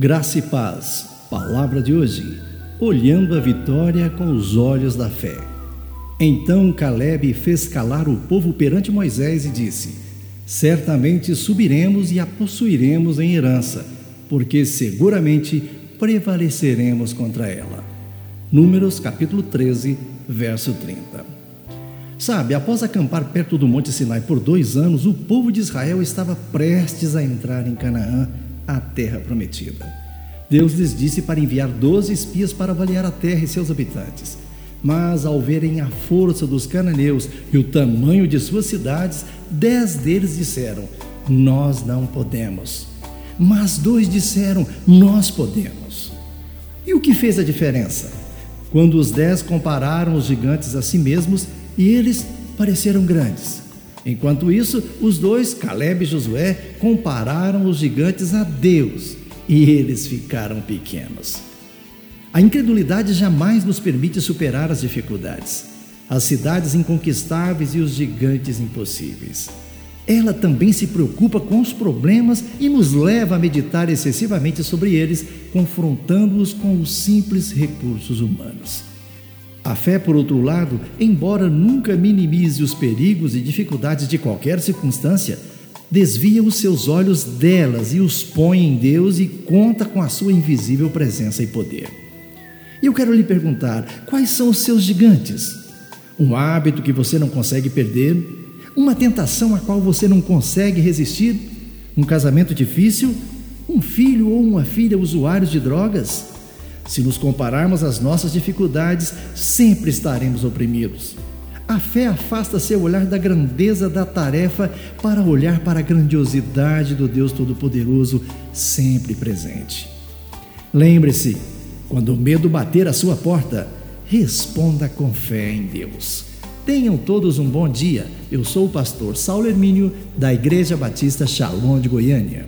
Graça e paz. Palavra de hoje. Olhando a vitória com os olhos da fé. Então Caleb fez calar o povo perante Moisés e disse: Certamente subiremos e a possuiremos em herança, porque seguramente prevaleceremos contra ela. Números capítulo 13, verso 30. Sabe, após acampar perto do Monte Sinai por dois anos, o povo de Israel estava prestes a entrar em Canaã a terra prometida. Deus lhes disse para enviar doze espias para avaliar a terra e seus habitantes. Mas ao verem a força dos cananeus e o tamanho de suas cidades, dez deles disseram: Nós não podemos. Mas dois disseram: Nós podemos. E o que fez a diferença? Quando os dez compararam os gigantes a si mesmos e eles pareceram grandes. Enquanto isso, os dois, Caleb e Josué, compararam os gigantes a Deus e eles ficaram pequenos. A incredulidade jamais nos permite superar as dificuldades, as cidades inconquistáveis e os gigantes impossíveis. Ela também se preocupa com os problemas e nos leva a meditar excessivamente sobre eles, confrontando-os com os simples recursos humanos. A fé, por outro lado, embora nunca minimize os perigos e dificuldades de qualquer circunstância, desvia os seus olhos delas e os põe em Deus e conta com a sua invisível presença e poder. E eu quero lhe perguntar: quais são os seus gigantes? Um hábito que você não consegue perder? Uma tentação a qual você não consegue resistir? Um casamento difícil? Um filho ou uma filha usuários de drogas? Se nos compararmos às nossas dificuldades, sempre estaremos oprimidos. A fé afasta seu olhar da grandeza da tarefa para olhar para a grandiosidade do Deus Todo-Poderoso, sempre presente. Lembre-se, quando o medo bater à sua porta, responda com fé em Deus. Tenham todos um bom dia. Eu sou o pastor Saulo Hermínio, da Igreja Batista Shalom de Goiânia.